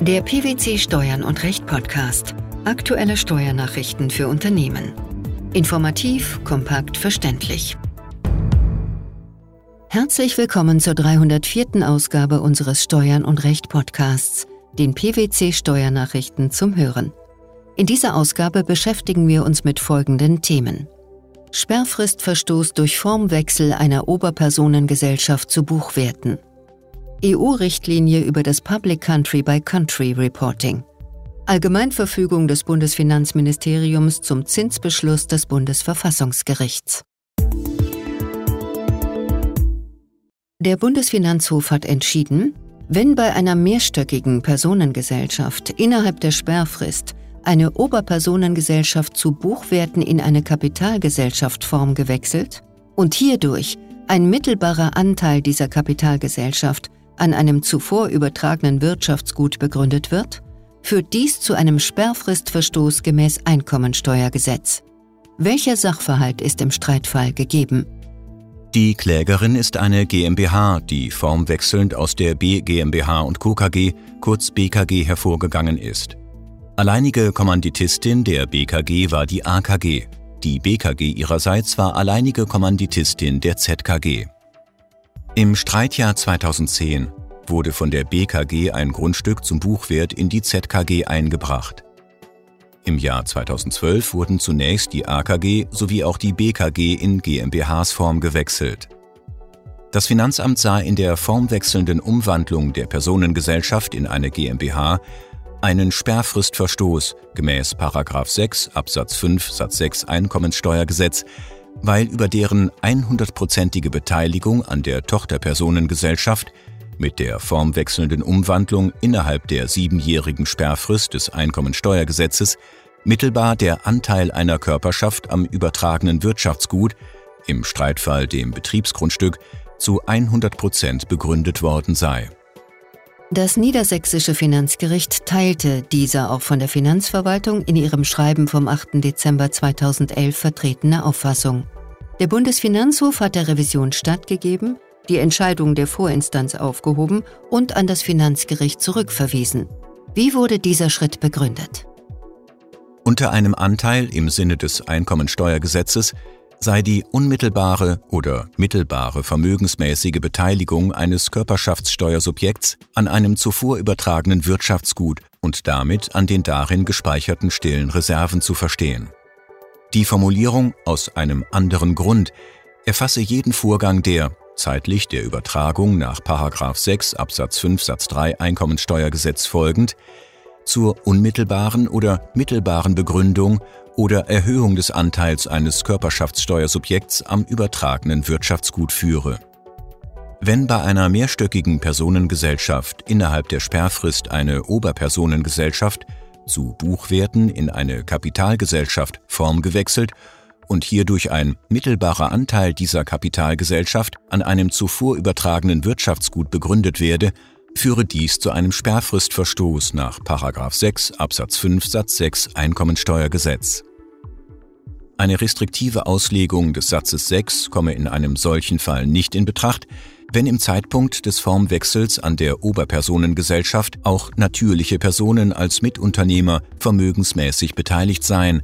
Der PwC Steuern und Recht Podcast. Aktuelle Steuernachrichten für Unternehmen. Informativ, kompakt, verständlich. Herzlich willkommen zur 304. Ausgabe unseres Steuern und Recht Podcasts, den PwC Steuernachrichten zum Hören. In dieser Ausgabe beschäftigen wir uns mit folgenden Themen. Sperrfristverstoß durch Formwechsel einer Oberpersonengesellschaft zu Buchwerten. EU-Richtlinie über das Public Country by Country Reporting. Allgemeinverfügung des Bundesfinanzministeriums zum Zinsbeschluss des Bundesverfassungsgerichts. Der Bundesfinanzhof hat entschieden, wenn bei einer mehrstöckigen Personengesellschaft innerhalb der Sperrfrist eine Oberpersonengesellschaft zu Buchwerten in eine Kapitalgesellschaftform gewechselt und hierdurch ein mittelbarer Anteil dieser Kapitalgesellschaft an einem zuvor übertragenen Wirtschaftsgut begründet wird, führt dies zu einem Sperrfristverstoß gemäß Einkommensteuergesetz. Welcher Sachverhalt ist im Streitfall gegeben? Die Klägerin ist eine GmbH, die formwechselnd aus der B GmbH und Co. KG, kurz BKG, hervorgegangen ist. Alleinige Kommanditistin der BKG war die AKG. Die BKG ihrerseits war alleinige Kommanditistin der ZKG. Im Streitjahr 2010 wurde von der BKG ein Grundstück zum Buchwert in die ZKG eingebracht. Im Jahr 2012 wurden zunächst die AKG sowie auch die BKG in GmbHs Form gewechselt. Das Finanzamt sah in der formwechselnden Umwandlung der Personengesellschaft in eine GmbH einen Sperrfristverstoß gemäß 6 Absatz 5 Satz 6 Einkommenssteuergesetz weil über deren 100%ige Beteiligung an der Tochterpersonengesellschaft mit der formwechselnden Umwandlung innerhalb der siebenjährigen Sperrfrist des Einkommensteuergesetzes mittelbar der Anteil einer Körperschaft am übertragenen Wirtschaftsgut, im Streitfall dem Betriebsgrundstück, zu 100% begründet worden sei das niedersächsische Finanzgericht teilte diese auch von der Finanzverwaltung in ihrem Schreiben vom 8. Dezember 2011 vertretene Auffassung. Der Bundesfinanzhof hat der Revision stattgegeben, die Entscheidung der Vorinstanz aufgehoben und an das Finanzgericht zurückverwiesen. Wie wurde dieser Schritt begründet? Unter einem Anteil im Sinne des Einkommensteuergesetzes sei die unmittelbare oder mittelbare vermögensmäßige Beteiligung eines Körperschaftssteuersubjekts an einem zuvor übertragenen Wirtschaftsgut und damit an den darin gespeicherten stillen Reserven zu verstehen. Die Formulierung aus einem anderen Grund erfasse jeden Vorgang der zeitlich der Übertragung nach 6 Absatz 5 Satz 3 Einkommensteuergesetz folgend zur unmittelbaren oder mittelbaren Begründung oder Erhöhung des Anteils eines Körperschaftssteuersubjekts am übertragenen Wirtschaftsgut führe. Wenn bei einer mehrstöckigen Personengesellschaft innerhalb der Sperrfrist eine Oberpersonengesellschaft zu Buchwerten in eine Kapitalgesellschaft Form gewechselt und hierdurch ein mittelbarer Anteil dieser Kapitalgesellschaft an einem zuvor übertragenen Wirtschaftsgut begründet werde, führe dies zu einem Sperrfristverstoß nach 6 Absatz 5 Satz 6 Einkommensteuergesetz. Eine restriktive Auslegung des Satzes 6 komme in einem solchen Fall nicht in Betracht, wenn im Zeitpunkt des Formwechsels an der Oberpersonengesellschaft auch natürliche Personen als Mitunternehmer vermögensmäßig beteiligt seien,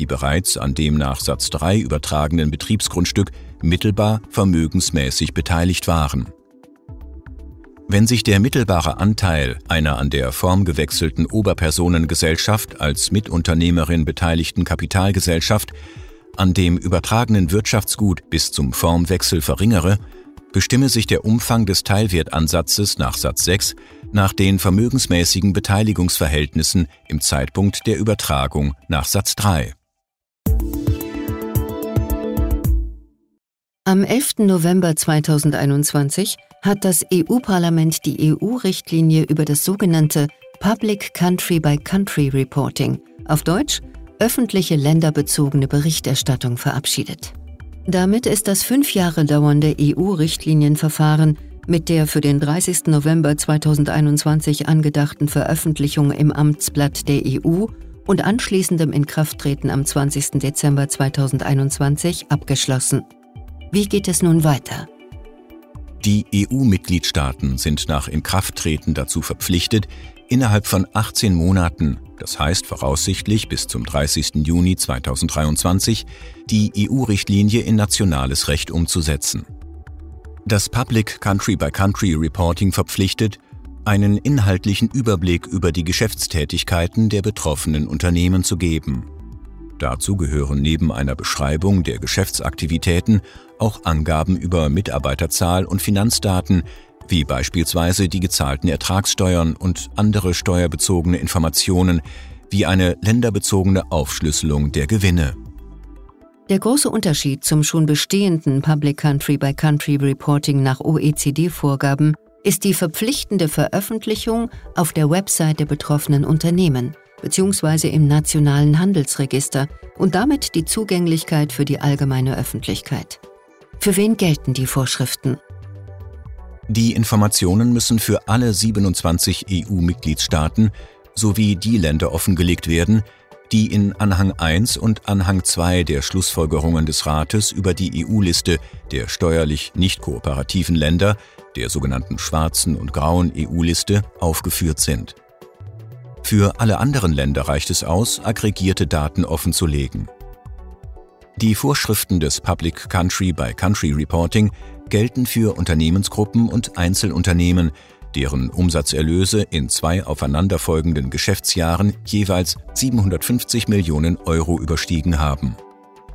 die bereits an dem nach Satz 3 übertragenen Betriebsgrundstück mittelbar vermögensmäßig beteiligt waren. Wenn sich der mittelbare Anteil einer an der Form gewechselten Oberpersonengesellschaft als Mitunternehmerin beteiligten Kapitalgesellschaft an dem übertragenen Wirtschaftsgut bis zum Formwechsel verringere, bestimme sich der Umfang des Teilwertansatzes nach Satz 6 nach den vermögensmäßigen Beteiligungsverhältnissen im Zeitpunkt der Übertragung nach Satz 3. Am 11. November 2021 hat das EU-Parlament die EU-Richtlinie über das sogenannte Public Country by Country Reporting, auf Deutsch öffentliche länderbezogene Berichterstattung verabschiedet. Damit ist das fünf Jahre dauernde EU-Richtlinienverfahren mit der für den 30. November 2021 angedachten Veröffentlichung im Amtsblatt der EU und anschließendem Inkrafttreten am 20. Dezember 2021 abgeschlossen. Wie geht es nun weiter? Die EU-Mitgliedstaaten sind nach Inkrafttreten dazu verpflichtet, innerhalb von 18 Monaten, das heißt voraussichtlich bis zum 30. Juni 2023, die EU-Richtlinie in nationales Recht umzusetzen. Das Public Country-by-Country Reporting verpflichtet, einen inhaltlichen Überblick über die Geschäftstätigkeiten der betroffenen Unternehmen zu geben. Dazu gehören neben einer Beschreibung der Geschäftsaktivitäten auch Angaben über Mitarbeiterzahl und Finanzdaten, wie beispielsweise die gezahlten Ertragssteuern und andere steuerbezogene Informationen, wie eine länderbezogene Aufschlüsselung der Gewinne. Der große Unterschied zum schon bestehenden Public Country by Country Reporting nach OECD-Vorgaben ist die verpflichtende Veröffentlichung auf der Website der betroffenen Unternehmen bzw. im nationalen Handelsregister und damit die Zugänglichkeit für die allgemeine Öffentlichkeit. Für wen gelten die Vorschriften? Die Informationen müssen für alle 27 EU-Mitgliedstaaten sowie die Länder offengelegt werden, die in Anhang 1 und Anhang 2 der Schlussfolgerungen des Rates über die EU-Liste der steuerlich nicht kooperativen Länder, der sogenannten schwarzen und grauen EU-Liste, aufgeführt sind. Für alle anderen Länder reicht es aus, aggregierte Daten offenzulegen. Die Vorschriften des Public Country by Country Reporting gelten für Unternehmensgruppen und Einzelunternehmen, deren Umsatzerlöse in zwei aufeinanderfolgenden Geschäftsjahren jeweils 750 Millionen Euro überstiegen haben.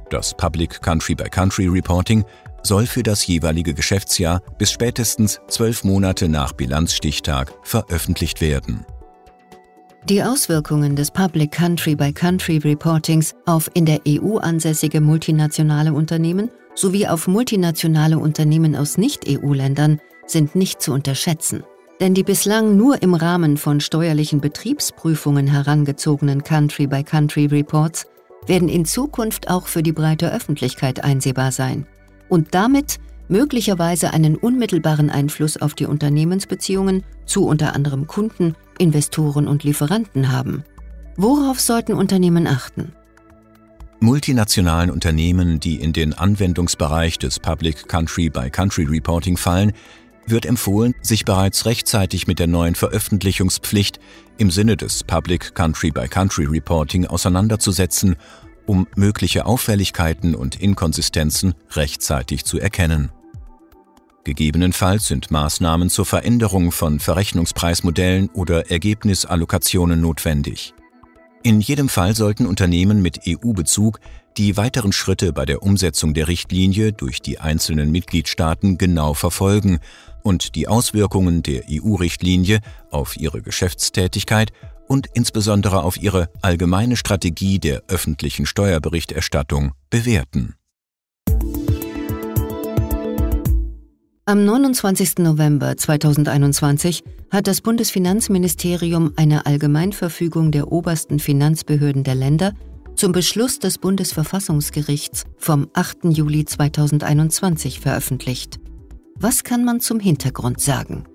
Das Public Country by Country Reporting soll für das jeweilige Geschäftsjahr bis spätestens zwölf Monate nach Bilanzstichtag veröffentlicht werden. Die Auswirkungen des Public Country by Country Reportings auf in der EU ansässige multinationale Unternehmen sowie auf multinationale Unternehmen aus Nicht-EU-Ländern sind nicht zu unterschätzen. Denn die bislang nur im Rahmen von steuerlichen Betriebsprüfungen herangezogenen Country-by-Country-Reports werden in Zukunft auch für die breite Öffentlichkeit einsehbar sein und damit möglicherweise einen unmittelbaren Einfluss auf die Unternehmensbeziehungen zu unter anderem Kunden, Investoren und Lieferanten haben. Worauf sollten Unternehmen achten? Multinationalen Unternehmen, die in den Anwendungsbereich des Public Country by Country Reporting fallen, wird empfohlen, sich bereits rechtzeitig mit der neuen Veröffentlichungspflicht im Sinne des Public Country by Country Reporting auseinanderzusetzen, um mögliche Auffälligkeiten und Inkonsistenzen rechtzeitig zu erkennen. Gegebenenfalls sind Maßnahmen zur Veränderung von Verrechnungspreismodellen oder Ergebnisallokationen notwendig. In jedem Fall sollten Unternehmen mit EU-Bezug die weiteren Schritte bei der Umsetzung der Richtlinie durch die einzelnen Mitgliedstaaten genau verfolgen und die Auswirkungen der EU-Richtlinie auf ihre Geschäftstätigkeit und insbesondere auf ihre allgemeine Strategie der öffentlichen Steuerberichterstattung bewerten. Am 29. November 2021 hat das Bundesfinanzministerium eine Allgemeinverfügung der obersten Finanzbehörden der Länder zum Beschluss des Bundesverfassungsgerichts vom 8. Juli 2021 veröffentlicht. Was kann man zum Hintergrund sagen?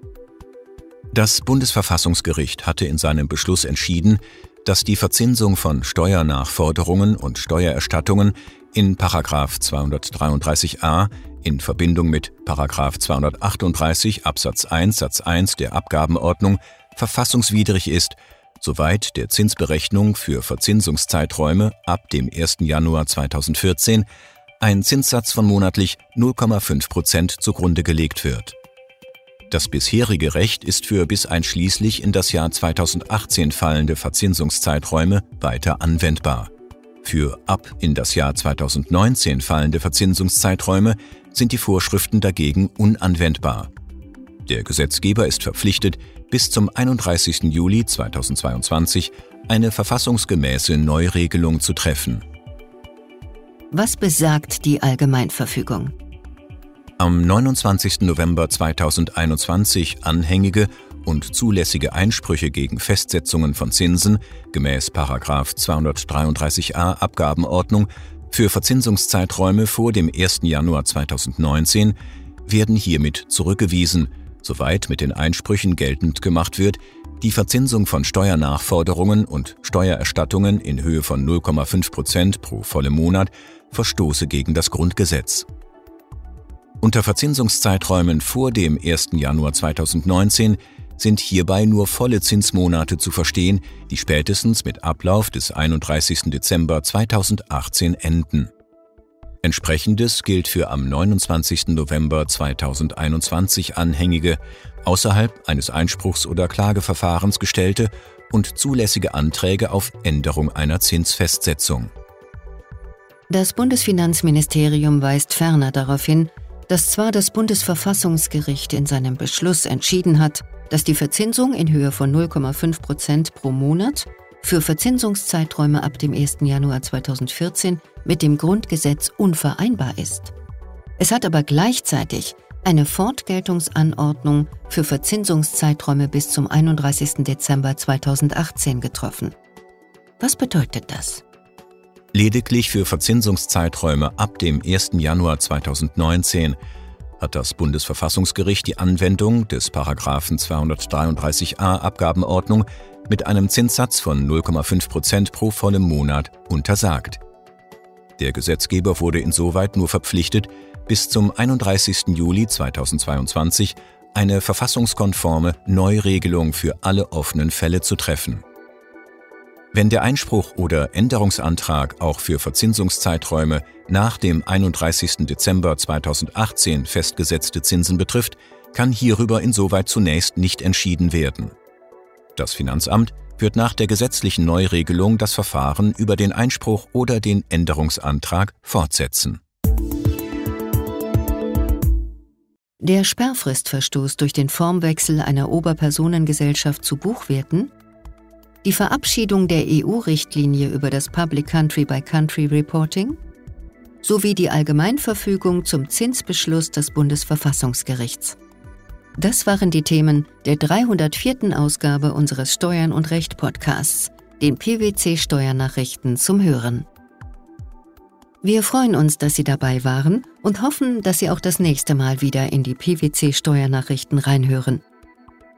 Das Bundesverfassungsgericht hatte in seinem Beschluss entschieden, dass die Verzinsung von Steuernachforderungen und Steuererstattungen in 233a in Verbindung mit 238 Absatz 1 Satz 1 der Abgabenordnung verfassungswidrig ist, soweit der Zinsberechnung für Verzinsungszeiträume ab dem 1. Januar 2014 ein Zinssatz von monatlich 0,5 Prozent zugrunde gelegt wird. Das bisherige Recht ist für bis einschließlich in das Jahr 2018 fallende Verzinsungszeiträume weiter anwendbar. Für ab in das Jahr 2019 fallende Verzinsungszeiträume sind die Vorschriften dagegen unanwendbar. Der Gesetzgeber ist verpflichtet, bis zum 31. Juli 2022 eine verfassungsgemäße Neuregelung zu treffen. Was besagt die Allgemeinverfügung? Am 29. November 2021 anhängige und zulässige Einsprüche gegen Festsetzungen von Zinsen gemäß 233a Abgabenordnung für Verzinsungszeiträume vor dem 1. Januar 2019 werden hiermit zurückgewiesen, soweit mit den Einsprüchen geltend gemacht wird, die Verzinsung von Steuernachforderungen und Steuererstattungen in Höhe von 0,5 Prozent pro vollem Monat verstoße gegen das Grundgesetz. Unter Verzinsungszeiträumen vor dem 1. Januar 2019 sind hierbei nur volle Zinsmonate zu verstehen, die spätestens mit Ablauf des 31. Dezember 2018 enden. Entsprechendes gilt für am 29. November 2021 anhängige, außerhalb eines Einspruchs- oder Klageverfahrens gestellte und zulässige Anträge auf Änderung einer Zinsfestsetzung. Das Bundesfinanzministerium weist ferner darauf hin, dass zwar das Bundesverfassungsgericht in seinem Beschluss entschieden hat, dass die Verzinsung in Höhe von 0,5 Prozent pro Monat für Verzinsungszeiträume ab dem 1. Januar 2014 mit dem Grundgesetz unvereinbar ist. Es hat aber gleichzeitig eine Fortgeltungsanordnung für Verzinsungszeiträume bis zum 31. Dezember 2018 getroffen. Was bedeutet das? Lediglich für Verzinsungszeiträume ab dem 1. Januar 2019 hat das Bundesverfassungsgericht die Anwendung des Paragraphen 233a Abgabenordnung mit einem Zinssatz von 0,5 Prozent pro vollem Monat untersagt. Der Gesetzgeber wurde insoweit nur verpflichtet, bis zum 31. Juli 2022 eine verfassungskonforme Neuregelung für alle offenen Fälle zu treffen. Wenn der Einspruch oder Änderungsantrag auch für Verzinsungszeiträume nach dem 31. Dezember 2018 festgesetzte Zinsen betrifft, kann hierüber insoweit zunächst nicht entschieden werden. Das Finanzamt wird nach der gesetzlichen Neuregelung das Verfahren über den Einspruch oder den Änderungsantrag fortsetzen. Der Sperrfristverstoß durch den Formwechsel einer Oberpersonengesellschaft zu Buchwerten die Verabschiedung der EU-Richtlinie über das Public Country by Country Reporting sowie die Allgemeinverfügung zum Zinsbeschluss des Bundesverfassungsgerichts. Das waren die Themen der 304. Ausgabe unseres Steuern und Recht Podcasts, den PwC Steuernachrichten zum Hören. Wir freuen uns, dass Sie dabei waren und hoffen, dass Sie auch das nächste Mal wieder in die PwC Steuernachrichten reinhören.